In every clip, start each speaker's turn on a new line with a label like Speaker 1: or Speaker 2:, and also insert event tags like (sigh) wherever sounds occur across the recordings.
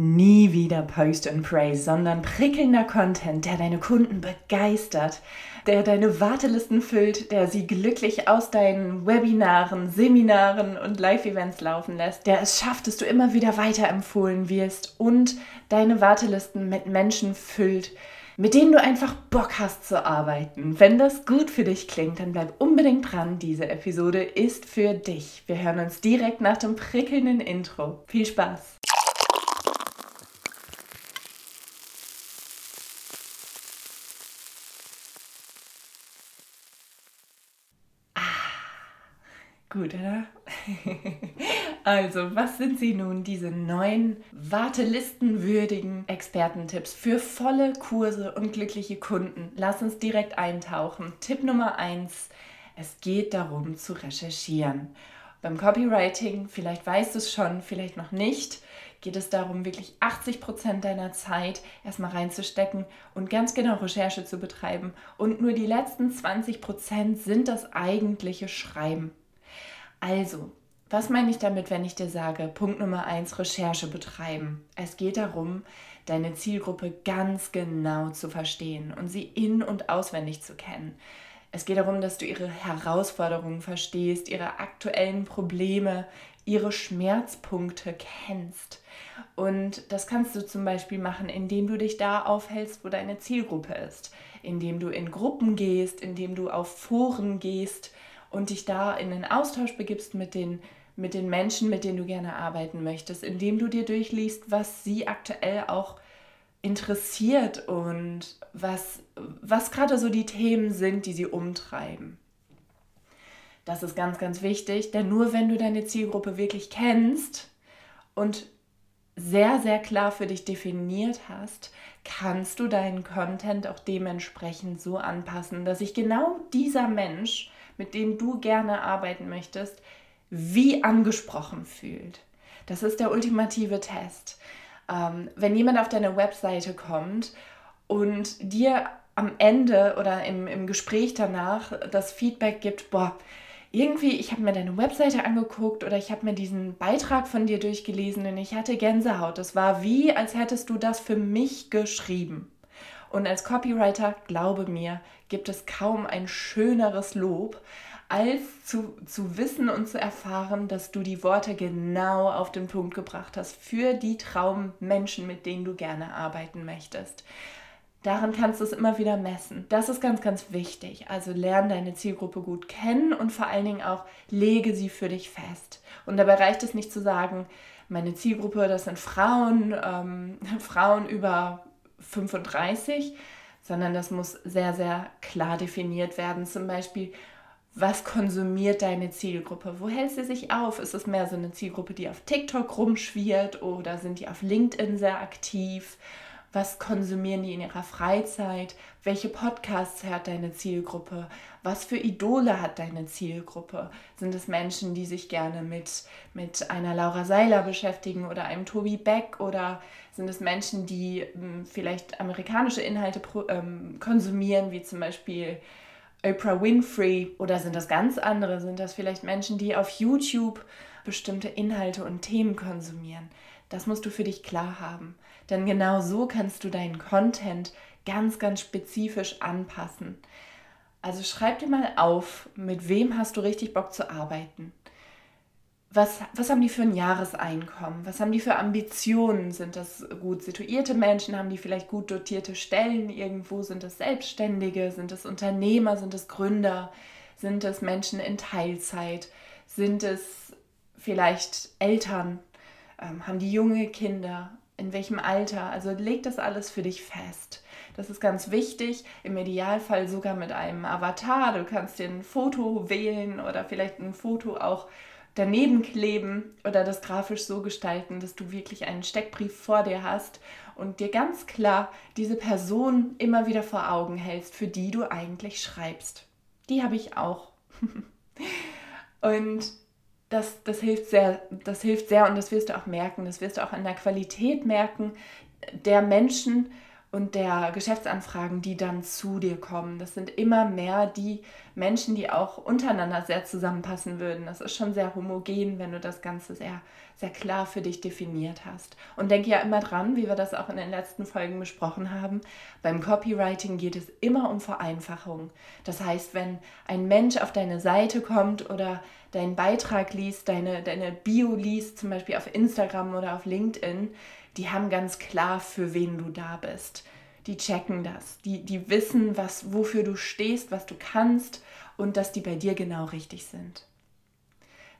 Speaker 1: Nie wieder Post and Pray, sondern prickelnder Content, der deine Kunden begeistert, der deine Wartelisten füllt, der sie glücklich aus deinen Webinaren, Seminaren und Live-Events laufen lässt, der es schafft, dass du immer wieder weiterempfohlen wirst und deine Wartelisten mit Menschen füllt, mit denen du einfach Bock hast zu arbeiten. Wenn das gut für dich klingt, dann bleib unbedingt dran. Diese Episode ist für dich. Wir hören uns direkt nach dem prickelnden Intro. Viel Spaß! Gut, oder? (laughs) also, was sind sie nun, diese neuen wartelistenwürdigen Expertentipps für volle Kurse und glückliche Kunden? Lass uns direkt eintauchen. Tipp Nummer eins: Es geht darum zu recherchieren. Beim Copywriting, vielleicht weißt du es schon, vielleicht noch nicht, geht es darum, wirklich 80 Prozent deiner Zeit erstmal reinzustecken und ganz genau Recherche zu betreiben. Und nur die letzten 20 Prozent sind das eigentliche Schreiben. Also, was meine ich damit, wenn ich dir sage, Punkt Nummer eins, Recherche betreiben? Es geht darum, deine Zielgruppe ganz genau zu verstehen und sie in- und auswendig zu kennen. Es geht darum, dass du ihre Herausforderungen verstehst, ihre aktuellen Probleme, ihre Schmerzpunkte kennst. Und das kannst du zum Beispiel machen, indem du dich da aufhältst, wo deine Zielgruppe ist, indem du in Gruppen gehst, indem du auf Foren gehst, und dich da in den Austausch begibst mit den, mit den Menschen, mit denen du gerne arbeiten möchtest, indem du dir durchliest, was sie aktuell auch interessiert und was, was gerade so die Themen sind, die sie umtreiben. Das ist ganz, ganz wichtig, denn nur wenn du deine Zielgruppe wirklich kennst und sehr, sehr klar für dich definiert hast, kannst du deinen Content auch dementsprechend so anpassen, dass sich genau dieser Mensch mit denen du gerne arbeiten möchtest, wie angesprochen fühlt. Das ist der ultimative Test. Ähm, wenn jemand auf deine Webseite kommt und dir am Ende oder im, im Gespräch danach das Feedback gibt, boah, irgendwie, ich habe mir deine Webseite angeguckt oder ich habe mir diesen Beitrag von dir durchgelesen und ich hatte Gänsehaut. Das war wie, als hättest du das für mich geschrieben. Und als Copywriter, glaube mir, gibt es kaum ein schöneres Lob, als zu, zu wissen und zu erfahren, dass du die Worte genau auf den Punkt gebracht hast für die Traummenschen, mit denen du gerne arbeiten möchtest. Daran kannst du es immer wieder messen. Das ist ganz, ganz wichtig. Also lerne deine Zielgruppe gut kennen und vor allen Dingen auch lege sie für dich fest. Und dabei reicht es nicht zu sagen, meine Zielgruppe, das sind Frauen, ähm, (laughs) Frauen über 35, sondern das muss sehr, sehr klar definiert werden. Zum Beispiel, was konsumiert deine Zielgruppe? Wo hält sie sich auf? Ist es mehr so eine Zielgruppe, die auf TikTok rumschwirrt oder sind die auf LinkedIn sehr aktiv? Was konsumieren die in ihrer Freizeit? Welche Podcasts hört deine Zielgruppe? Was für Idole hat deine Zielgruppe? Sind es Menschen, die sich gerne mit, mit einer Laura Seiler beschäftigen oder einem Tobi Beck? Oder sind es Menschen, die ähm, vielleicht amerikanische Inhalte ähm, konsumieren, wie zum Beispiel Oprah Winfrey? Oder sind das ganz andere? Sind das vielleicht Menschen, die auf YouTube bestimmte Inhalte und Themen konsumieren? Das musst du für dich klar haben. Denn genau so kannst du deinen Content ganz, ganz spezifisch anpassen. Also schreib dir mal auf, mit wem hast du richtig Bock zu arbeiten. Was, was haben die für ein Jahreseinkommen? Was haben die für Ambitionen? Sind das gut situierte Menschen? Haben die vielleicht gut dotierte Stellen irgendwo? Sind das Selbstständige? Sind es Unternehmer? Sind es Gründer? Sind es Menschen in Teilzeit? Sind es vielleicht Eltern? Ähm, haben die junge Kinder? In welchem Alter? Also leg das alles für dich fest. Das ist ganz wichtig, im Idealfall sogar mit einem Avatar. Du kannst dir ein Foto wählen oder vielleicht ein Foto auch daneben kleben oder das grafisch so gestalten, dass du wirklich einen Steckbrief vor dir hast und dir ganz klar diese Person immer wieder vor Augen hältst, für die du eigentlich schreibst. Die habe ich auch. (laughs) und das, das hilft sehr, das hilft sehr und das wirst du auch merken, das wirst du auch an der Qualität merken der Menschen und der Geschäftsanfragen, die dann zu dir kommen. Das sind immer mehr die Menschen, die auch untereinander sehr zusammenpassen würden. Das ist schon sehr homogen, wenn du das Ganze sehr, sehr klar für dich definiert hast. Und denke ja immer dran, wie wir das auch in den letzten Folgen besprochen haben, beim Copywriting geht es immer um Vereinfachung. Das heißt, wenn ein Mensch auf deine Seite kommt oder deinen Beitrag liest, deine, deine Bio liest, zum Beispiel auf Instagram oder auf LinkedIn, die haben ganz klar, für wen du da bist. Die checken das. Die, die wissen, was, wofür du stehst, was du kannst und dass die bei dir genau richtig sind.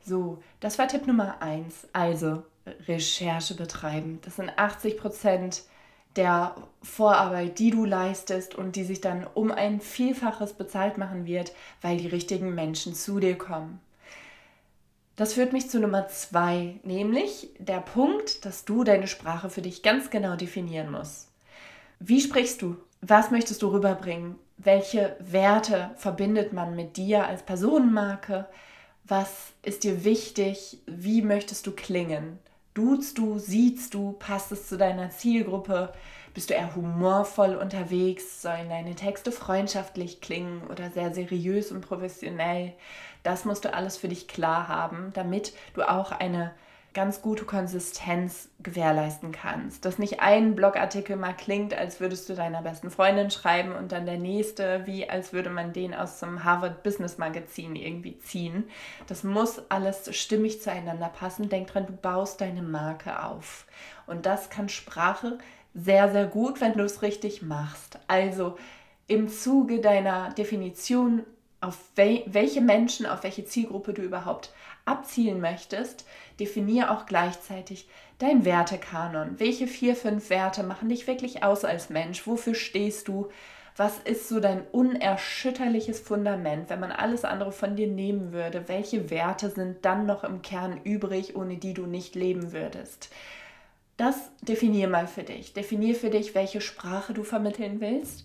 Speaker 1: So, das war Tipp Nummer eins. Also Recherche betreiben. Das sind 80 Prozent der Vorarbeit, die du leistest und die sich dann um ein Vielfaches bezahlt machen wird, weil die richtigen Menschen zu dir kommen. Das führt mich zu Nummer zwei, nämlich der Punkt, dass du deine Sprache für dich ganz genau definieren musst. Wie sprichst du? Was möchtest du rüberbringen? Welche Werte verbindet man mit dir als Personenmarke? Was ist dir wichtig? Wie möchtest du klingen? Duzt du, siehst du, passt es zu deiner Zielgruppe? Bist du eher humorvoll unterwegs? Sollen deine Texte freundschaftlich klingen oder sehr seriös und professionell? Das musst du alles für dich klar haben, damit du auch eine ganz gute Konsistenz gewährleisten kannst. Dass nicht ein Blogartikel mal klingt, als würdest du deiner besten Freundin schreiben und dann der nächste, wie als würde man den aus dem Harvard Business Magazin irgendwie ziehen. Das muss alles stimmig zueinander passen. Denk dran, du baust deine Marke auf. Und das kann Sprache sehr, sehr gut, wenn du es richtig machst. Also im Zuge deiner Definition auf wel welche Menschen, auf welche Zielgruppe du überhaupt abzielen möchtest, definiere auch gleichzeitig dein Wertekanon. Welche vier, fünf Werte machen dich wirklich aus als Mensch? Wofür stehst du? Was ist so dein unerschütterliches Fundament, wenn man alles andere von dir nehmen würde? Welche Werte sind dann noch im Kern übrig, ohne die du nicht leben würdest? Das definier mal für dich. Definier für dich, welche Sprache du vermitteln willst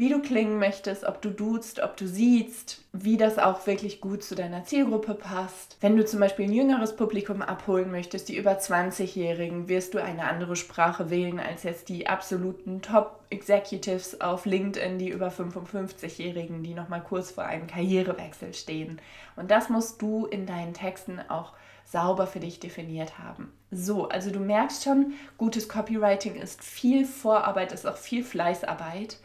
Speaker 1: wie du klingen möchtest, ob du duzt, ob du siehst, wie das auch wirklich gut zu deiner Zielgruppe passt. Wenn du zum Beispiel ein jüngeres Publikum abholen möchtest, die über 20-Jährigen, wirst du eine andere Sprache wählen als jetzt die absoluten Top-Executives auf LinkedIn, die über 55-Jährigen, die nochmal kurz vor einem Karrierewechsel stehen. Und das musst du in deinen Texten auch sauber für dich definiert haben. So, also du merkst schon, gutes Copywriting ist viel Vorarbeit, ist auch viel Fleißarbeit.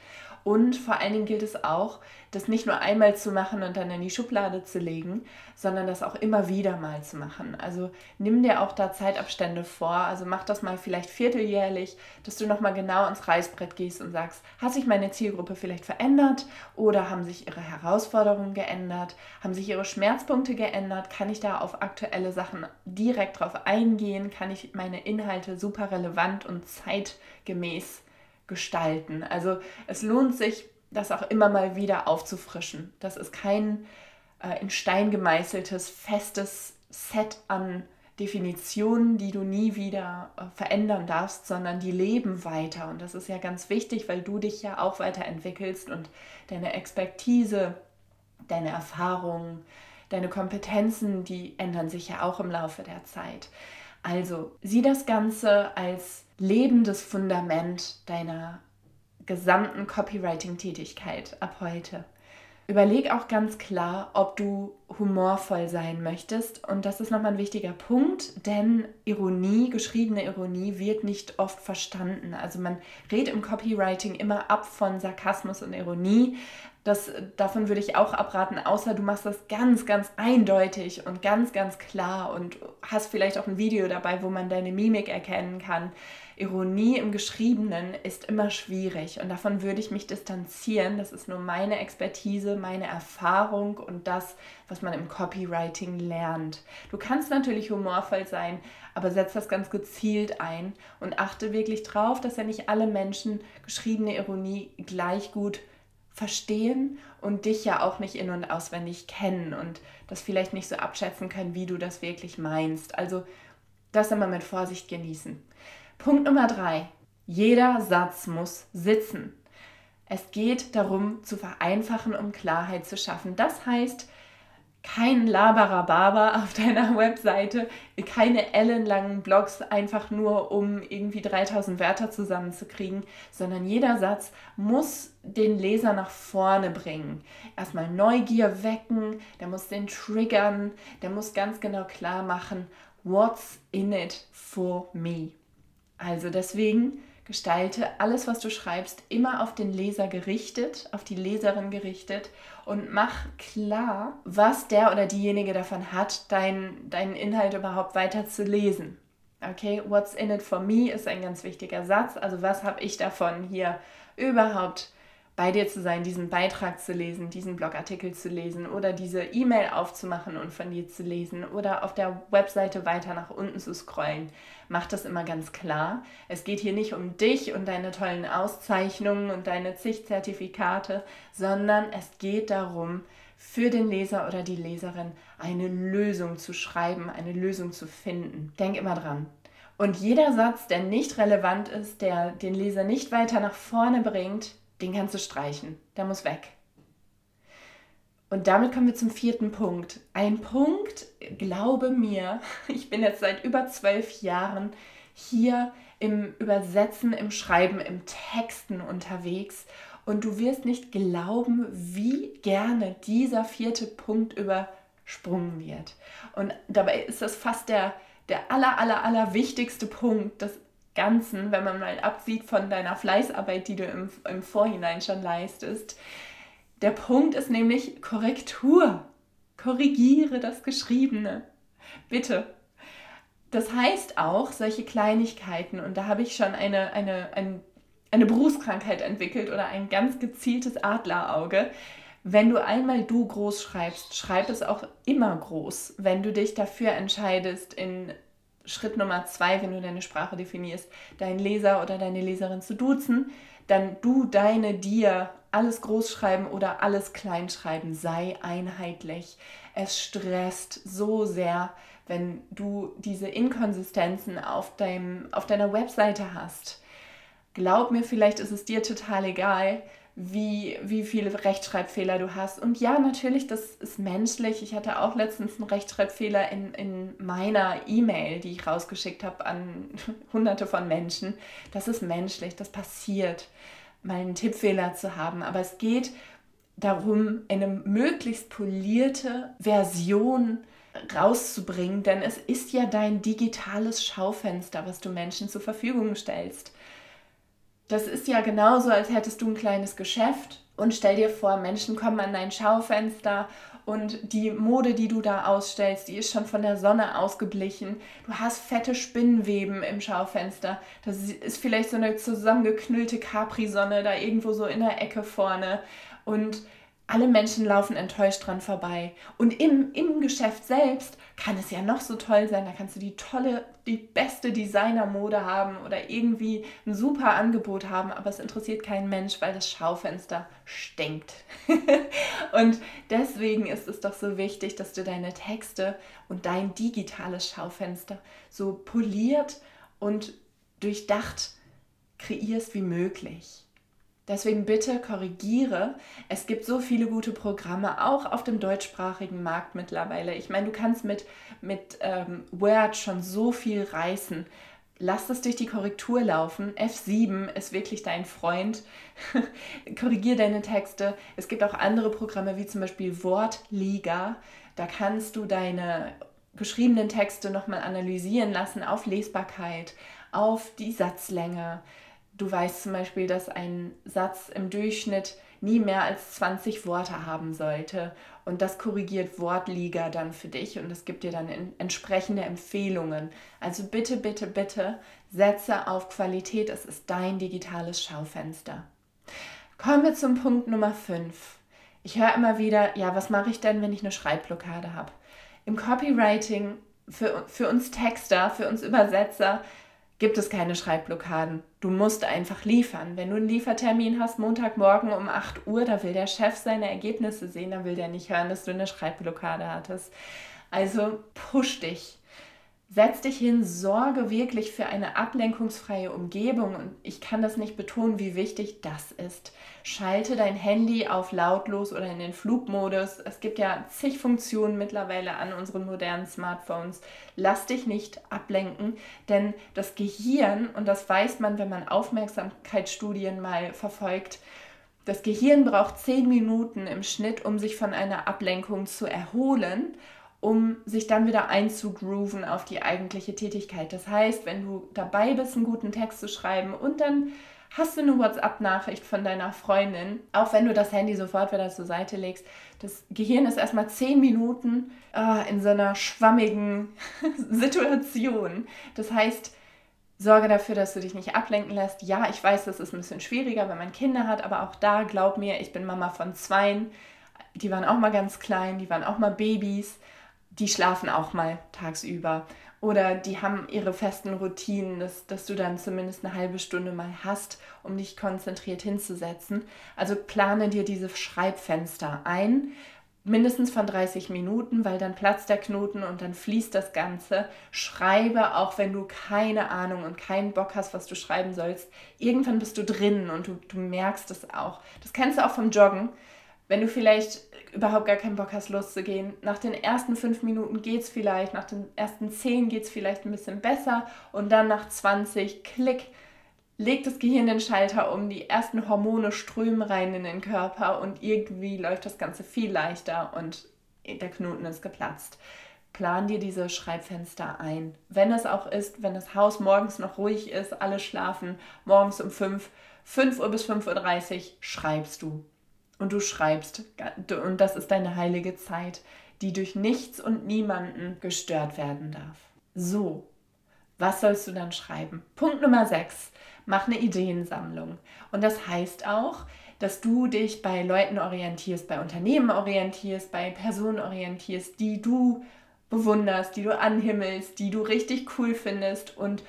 Speaker 1: Und vor allen Dingen gilt es auch, das nicht nur einmal zu machen und dann in die Schublade zu legen, sondern das auch immer wieder mal zu machen. Also nimm dir auch da Zeitabstände vor. Also mach das mal vielleicht vierteljährlich, dass du nochmal genau ins Reißbrett gehst und sagst, hat sich meine Zielgruppe vielleicht verändert oder haben sich ihre Herausforderungen geändert? Haben sich ihre Schmerzpunkte geändert? Kann ich da auf aktuelle Sachen direkt drauf eingehen? Kann ich meine Inhalte super relevant und zeitgemäß gestalten. Also es lohnt sich, das auch immer mal wieder aufzufrischen. Das ist kein äh, in Stein gemeißeltes, festes Set an Definitionen, die du nie wieder äh, verändern darfst, sondern die leben weiter. Und das ist ja ganz wichtig, weil du dich ja auch weiterentwickelst und deine Expertise, deine Erfahrungen, deine Kompetenzen, die ändern sich ja auch im Laufe der Zeit. Also sieh das Ganze als lebendes Fundament deiner gesamten Copywriting-Tätigkeit ab heute. Überleg auch ganz klar, ob du humorvoll sein möchtest. Und das ist nochmal ein wichtiger Punkt, denn Ironie, geschriebene Ironie, wird nicht oft verstanden. Also man redet im Copywriting immer ab von Sarkasmus und Ironie. Das, davon würde ich auch abraten, außer du machst das ganz, ganz eindeutig und ganz, ganz klar und hast vielleicht auch ein Video dabei, wo man deine Mimik erkennen kann. Ironie im Geschriebenen ist immer schwierig und davon würde ich mich distanzieren. Das ist nur meine Expertise, meine Erfahrung und das, was man im Copywriting lernt. Du kannst natürlich humorvoll sein, aber setz das ganz gezielt ein und achte wirklich drauf, dass ja nicht alle Menschen geschriebene Ironie gleich gut verstehen und dich ja auch nicht in und auswendig kennen und das vielleicht nicht so abschätzen können, wie du das wirklich meinst. Also das immer mit Vorsicht genießen. Punkt Nummer drei. Jeder Satz muss sitzen. Es geht darum, zu vereinfachen, um Klarheit zu schaffen. Das heißt, kein Labarababa (laughs) auf deiner Webseite, keine ellenlangen Blogs einfach nur, um irgendwie 3000 Wörter zusammenzukriegen, sondern jeder Satz muss den Leser nach vorne bringen. Erstmal Neugier wecken, der muss den triggern, der muss ganz genau klar machen, what's in it for me. Also deswegen gestalte alles, was du schreibst, immer auf den Leser gerichtet, auf die Leserin gerichtet und mach klar, was der oder diejenige davon hat, deinen dein Inhalt überhaupt weiter zu lesen. Okay, what's in it for me ist ein ganz wichtiger Satz. Also was habe ich davon hier überhaupt bei dir zu sein, diesen Beitrag zu lesen, diesen Blogartikel zu lesen oder diese E-Mail aufzumachen und von dir zu lesen oder auf der Webseite weiter nach unten zu scrollen. Mach das immer ganz klar. Es geht hier nicht um dich und deine tollen Auszeichnungen und deine zig Zertifikate, sondern es geht darum, für den Leser oder die Leserin eine Lösung zu schreiben, eine Lösung zu finden. Denk immer dran. Und jeder Satz, der nicht relevant ist, der den Leser nicht weiter nach vorne bringt, den kannst du streichen. Der muss weg. Und damit kommen wir zum vierten Punkt. Ein Punkt, glaube mir, (laughs) ich bin jetzt seit über zwölf Jahren hier im Übersetzen, im Schreiben, im Texten unterwegs und du wirst nicht glauben, wie gerne dieser vierte Punkt übersprungen wird. Und dabei ist das fast der, der aller, aller, aller wichtigste Punkt, das Ganzen, wenn man mal absieht von deiner Fleißarbeit, die du im, im Vorhinein schon leistest. Der Punkt ist nämlich Korrektur. Korrigiere das Geschriebene. Bitte. Das heißt auch, solche Kleinigkeiten, und da habe ich schon eine, eine, eine, eine Berufskrankheit entwickelt oder ein ganz gezieltes Adlerauge. Wenn du einmal du groß schreibst, schreib es auch immer groß. Wenn du dich dafür entscheidest, in Schritt Nummer zwei, wenn du deine Sprache definierst, deinen Leser oder deine Leserin zu duzen, dann du deine dir alles groß schreiben oder alles klein schreiben, sei einheitlich. Es stresst so sehr, wenn du diese Inkonsistenzen auf, deinem, auf deiner Webseite hast. Glaub mir, vielleicht ist es dir total egal, wie, wie viele Rechtschreibfehler du hast. Und ja, natürlich, das ist menschlich. Ich hatte auch letztens einen Rechtschreibfehler in, in meiner E-Mail, die ich rausgeschickt habe an (laughs) hunderte von Menschen. Das ist menschlich, das passiert, mal einen Tippfehler zu haben. Aber es geht darum, eine möglichst polierte Version rauszubringen, denn es ist ja dein digitales Schaufenster, was du Menschen zur Verfügung stellst das ist ja genauso, als hättest du ein kleines Geschäft und stell dir vor, Menschen kommen an dein Schaufenster und die Mode, die du da ausstellst, die ist schon von der Sonne ausgeblichen. Du hast fette Spinnenweben im Schaufenster. Das ist vielleicht so eine zusammengeknüllte Capri-Sonne da irgendwo so in der Ecke vorne. Und alle Menschen laufen enttäuscht dran vorbei. Und im, im Geschäft selbst kann es ja noch so toll sein. Da kannst du die tolle, die beste Designermode haben oder irgendwie ein super Angebot haben, aber es interessiert keinen Mensch, weil das Schaufenster stinkt. (laughs) und deswegen ist es doch so wichtig, dass du deine Texte und dein digitales Schaufenster so poliert und durchdacht kreierst wie möglich. Deswegen bitte korrigiere. Es gibt so viele gute Programme, auch auf dem deutschsprachigen Markt mittlerweile. Ich meine, du kannst mit, mit ähm, Word schon so viel reißen. Lass das durch die Korrektur laufen. F7 ist wirklich dein Freund. (laughs) Korrigier deine Texte. Es gibt auch andere Programme wie zum Beispiel Wortliga. Da kannst du deine geschriebenen Texte nochmal analysieren lassen auf Lesbarkeit, auf die Satzlänge du weißt zum Beispiel, dass ein Satz im Durchschnitt nie mehr als 20 Worte haben sollte. Und das korrigiert Wortliga dann für dich und es gibt dir dann entsprechende Empfehlungen. Also bitte, bitte, bitte setze auf Qualität. Es ist dein digitales Schaufenster. Kommen wir zum Punkt Nummer 5. Ich höre immer wieder, ja, was mache ich denn, wenn ich eine Schreibblockade habe? Im Copywriting für, für uns Texter, für uns Übersetzer gibt es keine Schreibblockaden. Du musst einfach liefern. Wenn du einen Liefertermin hast, Montagmorgen um 8 Uhr, da will der Chef seine Ergebnisse sehen, da will der nicht hören, dass du eine Schreibblockade hattest. Also push dich. Setz dich hin, sorge wirklich für eine ablenkungsfreie Umgebung und ich kann das nicht betonen, wie wichtig das ist. Schalte dein Handy auf lautlos oder in den Flugmodus. Es gibt ja zig Funktionen mittlerweile an unseren modernen Smartphones. Lass dich nicht ablenken, denn das Gehirn, und das weiß man, wenn man Aufmerksamkeitsstudien mal verfolgt, das Gehirn braucht zehn Minuten im Schnitt, um sich von einer Ablenkung zu erholen um sich dann wieder einzugrooven auf die eigentliche Tätigkeit. Das heißt, wenn du dabei bist, einen guten Text zu schreiben und dann hast du eine WhatsApp-Nachricht von deiner Freundin, auch wenn du das Handy sofort wieder zur Seite legst, das Gehirn ist erstmal zehn Minuten äh, in so einer schwammigen (laughs) Situation. Das heißt, sorge dafür, dass du dich nicht ablenken lässt. Ja, ich weiß, das ist ein bisschen schwieriger, wenn man Kinder hat, aber auch da, glaub mir, ich bin Mama von zweien. Die waren auch mal ganz klein, die waren auch mal Babys die schlafen auch mal tagsüber. Oder die haben ihre festen Routinen, dass, dass du dann zumindest eine halbe Stunde mal hast, um dich konzentriert hinzusetzen. Also plane dir diese Schreibfenster ein, mindestens von 30 Minuten, weil dann platzt der Knoten und dann fließt das Ganze. Schreibe, auch wenn du keine Ahnung und keinen Bock hast, was du schreiben sollst. Irgendwann bist du drin und du, du merkst es auch. Das kennst du auch vom Joggen wenn du vielleicht überhaupt gar keinen Bock hast, loszugehen, nach den ersten fünf Minuten geht es vielleicht, nach den ersten zehn geht es vielleicht ein bisschen besser und dann nach 20, klick, legt das Gehirn den Schalter um, die ersten Hormone strömen rein in den Körper und irgendwie läuft das Ganze viel leichter und der Knoten ist geplatzt. Plan dir diese Schreibfenster ein. Wenn es auch ist, wenn das Haus morgens noch ruhig ist, alle schlafen, morgens um 5, 5 Uhr bis 5.30 Uhr schreibst du und du schreibst und das ist deine heilige Zeit, die durch nichts und niemanden gestört werden darf. So, was sollst du dann schreiben? Punkt Nummer 6. Mach eine Ideensammlung. Und das heißt auch, dass du dich bei Leuten orientierst, bei Unternehmen orientierst, bei Personen orientierst, die du bewunderst, die du anhimmelst, die du richtig cool findest. Und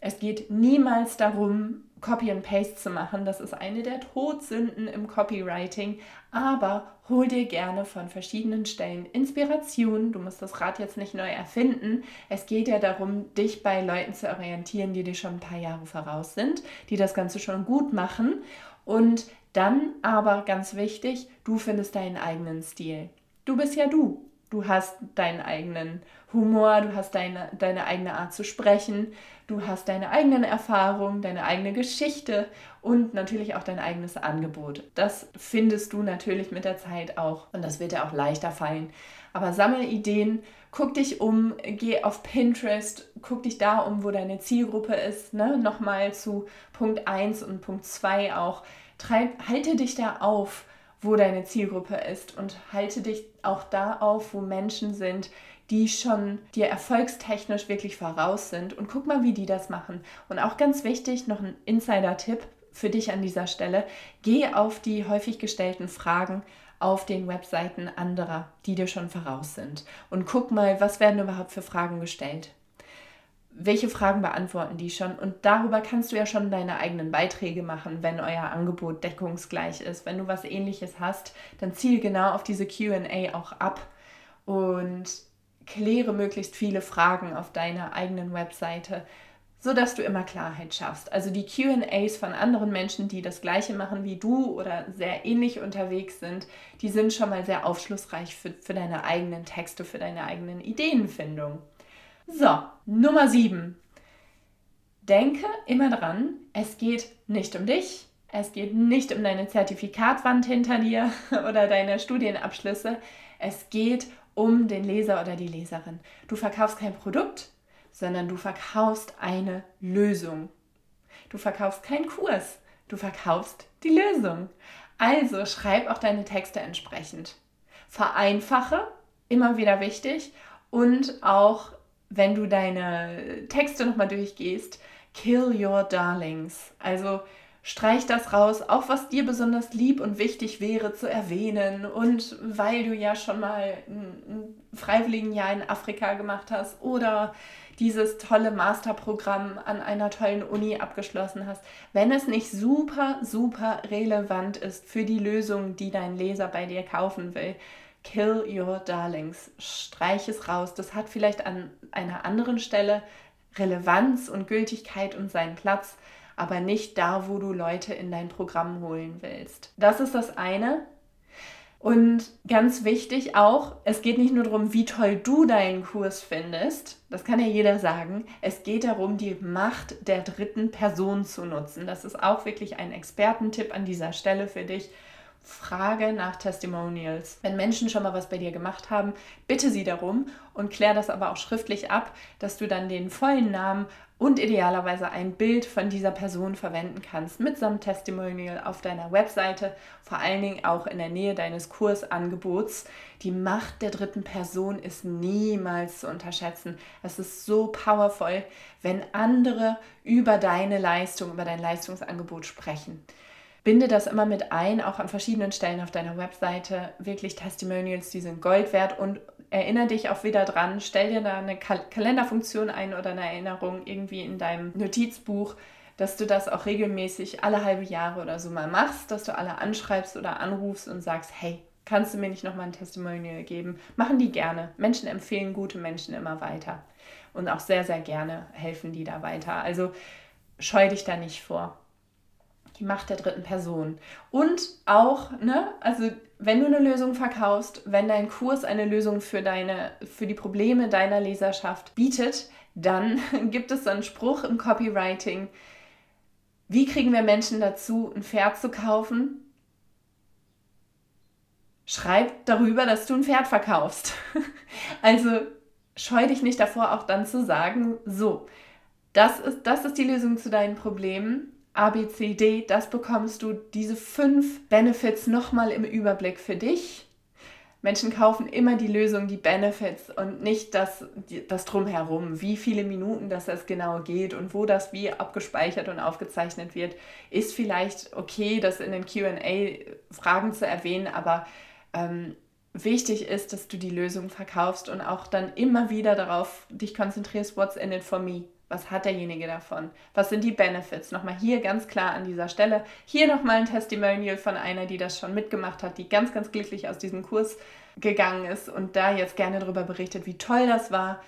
Speaker 1: es geht niemals darum, Copy and Paste zu machen. Das ist eine der Todsünden im Copywriting. Aber hol dir gerne von verschiedenen Stellen Inspiration. Du musst das Rad jetzt nicht neu erfinden. Es geht ja darum, dich bei Leuten zu orientieren, die dir schon ein paar Jahre voraus sind, die das Ganze schon gut machen. Und dann aber ganz wichtig, du findest deinen eigenen Stil. Du bist ja du. Du hast deinen eigenen Humor, du hast deine, deine eigene Art zu sprechen, du hast deine eigenen Erfahrungen, deine eigene Geschichte und natürlich auch dein eigenes Angebot. Das findest du natürlich mit der Zeit auch und das wird dir auch leichter fallen. Aber sammle Ideen, guck dich um, geh auf Pinterest, guck dich da um, wo deine Zielgruppe ist. Ne? Nochmal zu Punkt 1 und Punkt 2 auch. Treib, halte dich da auf wo deine Zielgruppe ist und halte dich auch da auf, wo Menschen sind, die schon dir erfolgstechnisch wirklich voraus sind. Und guck mal, wie die das machen. Und auch ganz wichtig, noch ein Insider-Tipp für dich an dieser Stelle, geh auf die häufig gestellten Fragen auf den Webseiten anderer, die dir schon voraus sind. Und guck mal, was werden überhaupt für Fragen gestellt welche Fragen beantworten die schon? Und darüber kannst du ja schon deine eigenen Beiträge machen, wenn euer Angebot deckungsgleich ist. Wenn du was ähnliches hast, dann ziel genau auf diese QA auch ab und kläre möglichst viele Fragen auf deiner eigenen Webseite, sodass du immer Klarheit schaffst. Also die QAs von anderen Menschen, die das gleiche machen wie du oder sehr ähnlich unterwegs sind, die sind schon mal sehr aufschlussreich für, für deine eigenen Texte, für deine eigenen Ideenfindung. So, Nummer 7. Denke immer dran, es geht nicht um dich, es geht nicht um deine Zertifikatwand hinter dir (laughs) oder deine Studienabschlüsse, es geht um den Leser oder die Leserin. Du verkaufst kein Produkt, sondern du verkaufst eine Lösung. Du verkaufst keinen Kurs, du verkaufst die Lösung. Also schreib auch deine Texte entsprechend. Vereinfache, immer wieder wichtig, und auch wenn du deine Texte nochmal durchgehst, kill your darlings. Also streich das raus, auch was dir besonders lieb und wichtig wäre zu erwähnen. Und weil du ja schon mal ein, freiwilligen Jahr in Afrika gemacht hast oder dieses tolle Masterprogramm an einer tollen Uni abgeschlossen hast, wenn es nicht super, super relevant ist für die Lösung, die dein Leser bei dir kaufen will, Kill Your Darlings. Streich es raus. Das hat vielleicht an einer anderen Stelle Relevanz und Gültigkeit und seinen Platz, aber nicht da, wo du Leute in dein Programm holen willst. Das ist das eine. Und ganz wichtig auch, es geht nicht nur darum, wie toll du deinen Kurs findest, das kann ja jeder sagen, es geht darum, die Macht der dritten Person zu nutzen. Das ist auch wirklich ein Expertentipp an dieser Stelle für dich. Frage nach Testimonials. Wenn Menschen schon mal was bei dir gemacht haben, bitte sie darum und klär das aber auch schriftlich ab, dass du dann den vollen Namen und idealerweise ein Bild von dieser Person verwenden kannst mitsamt Testimonial auf deiner Webseite, vor allen Dingen auch in der Nähe deines Kursangebots. Die Macht der dritten Person ist niemals zu unterschätzen. Es ist so powerful, wenn andere über deine Leistung, über dein Leistungsangebot sprechen binde das immer mit ein, auch an verschiedenen Stellen auf deiner Webseite. Wirklich Testimonials, die sind Gold wert und erinnere dich auch wieder dran. Stell dir da eine Kal Kalenderfunktion ein oder eine Erinnerung irgendwie in deinem Notizbuch, dass du das auch regelmäßig alle halbe Jahre oder so mal machst, dass du alle anschreibst oder anrufst und sagst, hey, kannst du mir nicht nochmal ein Testimonial geben? Machen die gerne. Menschen empfehlen gute Menschen immer weiter. Und auch sehr, sehr gerne helfen die da weiter. Also scheu dich da nicht vor die Macht der dritten Person. Und auch, ne, also wenn du eine Lösung verkaufst, wenn dein Kurs eine Lösung für deine, für die Probleme deiner Leserschaft bietet, dann (laughs) gibt es so einen Spruch im Copywriting. Wie kriegen wir Menschen dazu, ein Pferd zu kaufen? Schreib darüber, dass du ein Pferd verkaufst. (laughs) also scheu dich nicht davor, auch dann zu sagen, so, das ist, das ist die Lösung zu deinen Problemen A, B, C, D, das bekommst du, diese fünf Benefits nochmal im Überblick für dich. Menschen kaufen immer die Lösung, die Benefits und nicht das, das Drumherum. Wie viele Minuten das genau geht und wo das wie abgespeichert und aufgezeichnet wird, ist vielleicht okay, das in den QA-Fragen zu erwähnen, aber ähm, wichtig ist, dass du die Lösung verkaufst und auch dann immer wieder darauf dich konzentrierst, what's in it for me? Was hat derjenige davon? Was sind die Benefits? Nochmal hier ganz klar an dieser Stelle. Hier nochmal ein Testimonial von einer, die das schon mitgemacht hat, die ganz, ganz glücklich aus diesem Kurs gegangen ist und da jetzt gerne darüber berichtet, wie toll das war,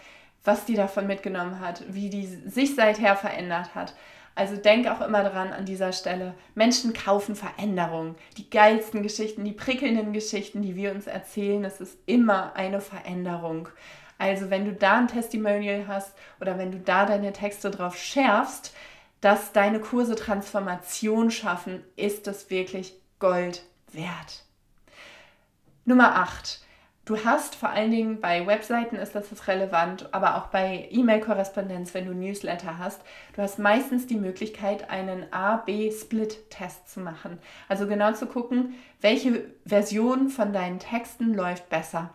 Speaker 1: was die davon mitgenommen hat, wie die sich seither verändert hat. Also denk auch immer dran an dieser Stelle. Menschen kaufen Veränderungen. Die geilsten Geschichten, die prickelnden Geschichten, die wir uns erzählen, es ist immer eine Veränderung. Also wenn du da ein Testimonial hast oder wenn du da deine Texte drauf schärfst, dass deine Kurse Transformation schaffen, ist das wirklich Gold wert. Nummer 8. Du hast vor allen Dingen bei Webseiten ist das relevant, aber auch bei E-Mail-Korrespondenz, wenn du Newsletter hast, du hast meistens die Möglichkeit, einen A-B-Split-Test zu machen. Also genau zu gucken, welche Version von deinen Texten läuft besser.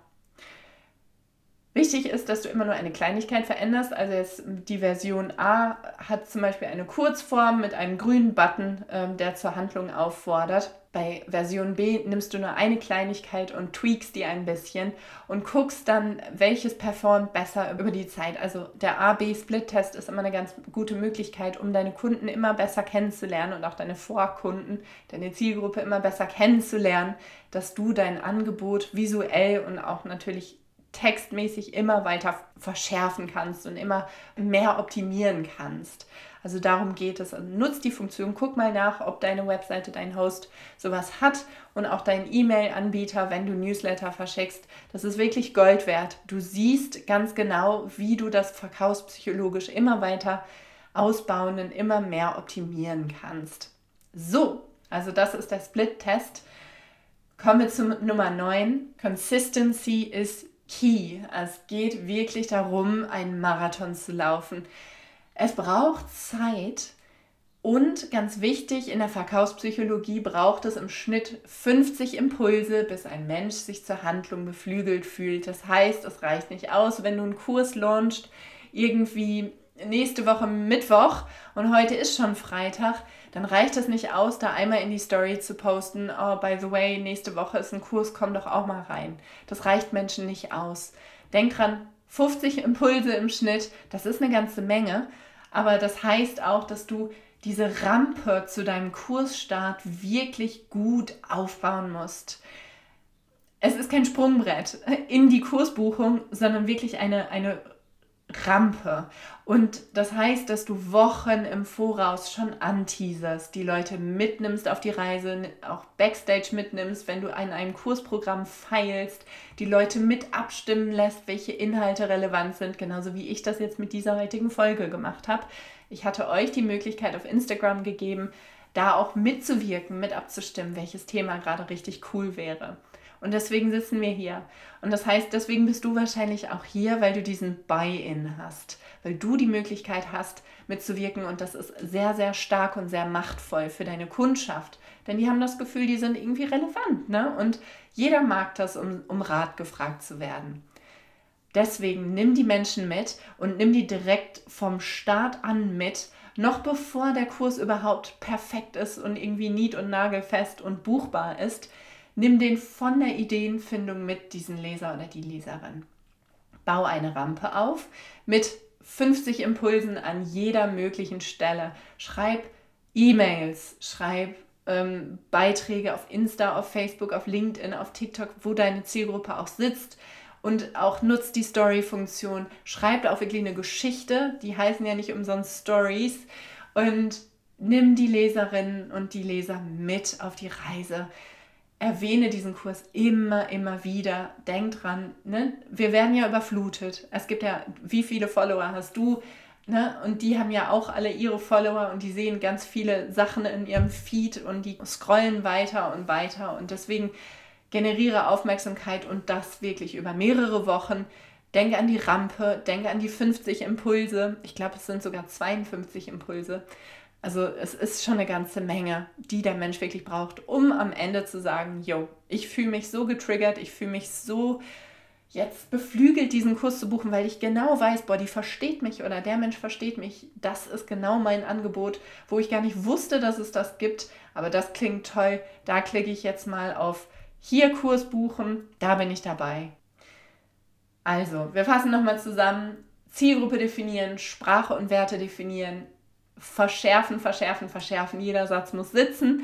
Speaker 1: Wichtig ist, dass du immer nur eine Kleinigkeit veränderst. Also jetzt die Version A hat zum Beispiel eine Kurzform mit einem grünen Button, ähm, der zur Handlung auffordert. Bei Version B nimmst du nur eine Kleinigkeit und tweakst die ein bisschen und guckst dann, welches performt besser über die Zeit. Also der A-B-Split-Test ist immer eine ganz gute Möglichkeit, um deine Kunden immer besser kennenzulernen und auch deine Vorkunden, deine Zielgruppe immer besser kennenzulernen, dass du dein Angebot visuell und auch natürlich textmäßig immer weiter verschärfen kannst und immer mehr optimieren kannst. Also darum geht es. Also nutzt die Funktion, guck mal nach, ob deine Webseite, dein Host sowas hat und auch dein E-Mail-Anbieter, wenn du Newsletter verschickst. Das ist wirklich Gold wert. Du siehst ganz genau, wie du das verkaufspsychologisch immer weiter ausbauen und immer mehr optimieren kannst. So, also das ist der Split-Test. Kommen wir zu Nummer 9. Consistency ist key. Es geht wirklich darum, einen Marathon zu laufen. Es braucht Zeit und ganz wichtig, in der Verkaufspsychologie braucht es im Schnitt 50 Impulse, bis ein Mensch sich zur Handlung beflügelt fühlt. Das heißt, es reicht nicht aus, wenn du einen Kurs launchst, irgendwie nächste Woche Mittwoch und heute ist schon Freitag, dann reicht es nicht aus, da einmal in die Story zu posten, oh, by the way, nächste Woche ist ein Kurs, komm doch auch mal rein. Das reicht Menschen nicht aus. Denk dran, 50 Impulse im Schnitt, das ist eine ganze Menge, aber das heißt auch, dass du diese Rampe zu deinem Kursstart wirklich gut aufbauen musst es ist kein Sprungbrett in die Kursbuchung, sondern wirklich eine, eine Rampe. Und das heißt, dass du Wochen im Voraus schon anteaserst, die Leute mitnimmst auf die Reise, auch Backstage mitnimmst, wenn du an einem Kursprogramm feilst, die Leute mit abstimmen lässt, welche Inhalte relevant sind, genauso wie ich das jetzt mit dieser heutigen Folge gemacht habe. Ich hatte euch die Möglichkeit auf Instagram gegeben, da auch mitzuwirken, mit abzustimmen, welches Thema gerade richtig cool wäre. Und deswegen sitzen wir hier. Und das heißt, deswegen bist du wahrscheinlich auch hier, weil du diesen Buy-in hast, weil du die Möglichkeit hast, mitzuwirken. Und das ist sehr, sehr stark und sehr machtvoll für deine Kundschaft. Denn die haben das Gefühl, die sind irgendwie relevant. Ne? Und jeder mag das, um, um Rat gefragt zu werden. Deswegen nimm die Menschen mit und nimm die direkt vom Start an mit, noch bevor der Kurs überhaupt perfekt ist und irgendwie nied- und nagelfest und buchbar ist Nimm den von der Ideenfindung mit, diesen Leser oder die Leserin. Bau eine Rampe auf mit 50 Impulsen an jeder möglichen Stelle. Schreib E-Mails, schreib ähm, Beiträge auf Insta, auf Facebook, auf LinkedIn, auf TikTok, wo deine Zielgruppe auch sitzt und auch nutzt die Story-Funktion. Schreib auch wirklich eine Geschichte, die heißen ja nicht umsonst Stories und nimm die Leserinnen und die Leser mit auf die Reise erwähne diesen Kurs immer, immer wieder. Denk dran, ne? wir werden ja überflutet. Es gibt ja, wie viele Follower hast du? Ne? Und die haben ja auch alle ihre Follower und die sehen ganz viele Sachen in ihrem Feed und die scrollen weiter und weiter. Und deswegen generiere Aufmerksamkeit und das wirklich über mehrere Wochen. Denke an die Rampe, denke an die 50 Impulse. Ich glaube, es sind sogar 52 Impulse. Also es ist schon eine ganze Menge, die der Mensch wirklich braucht, um am Ende zu sagen, yo, ich fühle mich so getriggert, ich fühle mich so jetzt beflügelt, diesen Kurs zu buchen, weil ich genau weiß, boah, die versteht mich oder der Mensch versteht mich. Das ist genau mein Angebot, wo ich gar nicht wusste, dass es das gibt. Aber das klingt toll. Da klicke ich jetzt mal auf hier Kurs buchen. Da bin ich dabei. Also, wir fassen nochmal zusammen. Zielgruppe definieren, Sprache und Werte definieren, verschärfen, verschärfen, verschärfen. Jeder Satz muss sitzen.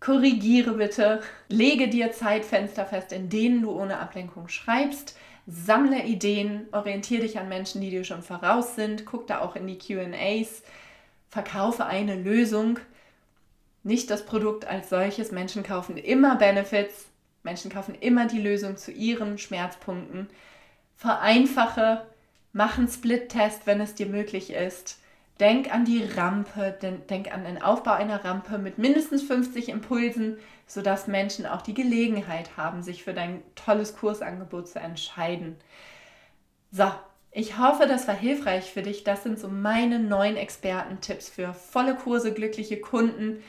Speaker 1: Korrigiere bitte. Lege dir Zeitfenster fest, in denen du ohne Ablenkung schreibst. Sammle Ideen, orientiere dich an Menschen, die dir schon voraus sind. Guck da auch in die QAs. Verkaufe eine Lösung, nicht das Produkt als solches. Menschen kaufen immer Benefits. Menschen kaufen immer die Lösung zu ihren Schmerzpunkten. Vereinfache, mach einen Split-Test, wenn es dir möglich ist. Denk an die Rampe, denk an den Aufbau einer Rampe mit mindestens 50 Impulsen, sodass Menschen auch die Gelegenheit haben, sich für dein tolles Kursangebot zu entscheiden. So, ich hoffe, das war hilfreich für dich. Das sind so meine neuen Expertentipps für volle Kurse, glückliche Kunden.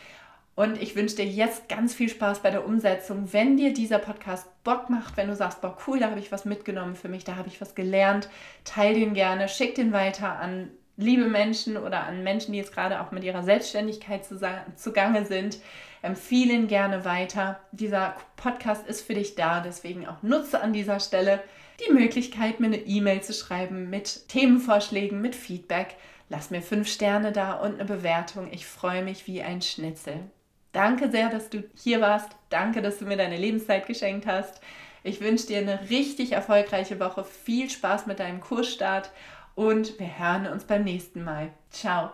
Speaker 1: Und ich wünsche dir jetzt ganz viel Spaß bei der Umsetzung. Wenn dir dieser Podcast Bock macht, wenn du sagst, boah, cool, da habe ich was mitgenommen für mich, da habe ich was gelernt, teil den gerne, schick den weiter an liebe Menschen oder an Menschen, die jetzt gerade auch mit ihrer Selbstständigkeit zugange sind, empfehlen gerne weiter. Dieser Podcast ist für dich da, deswegen auch nutze an dieser Stelle die Möglichkeit, mir eine E-Mail zu schreiben mit Themenvorschlägen, mit Feedback. Lass mir fünf Sterne da und eine Bewertung. Ich freue mich wie ein Schnitzel. Danke sehr, dass du hier warst. Danke, dass du mir deine Lebenszeit geschenkt hast. Ich wünsche dir eine richtig erfolgreiche Woche. Viel Spaß mit deinem Kursstart und wir hören uns beim nächsten Mal. Ciao.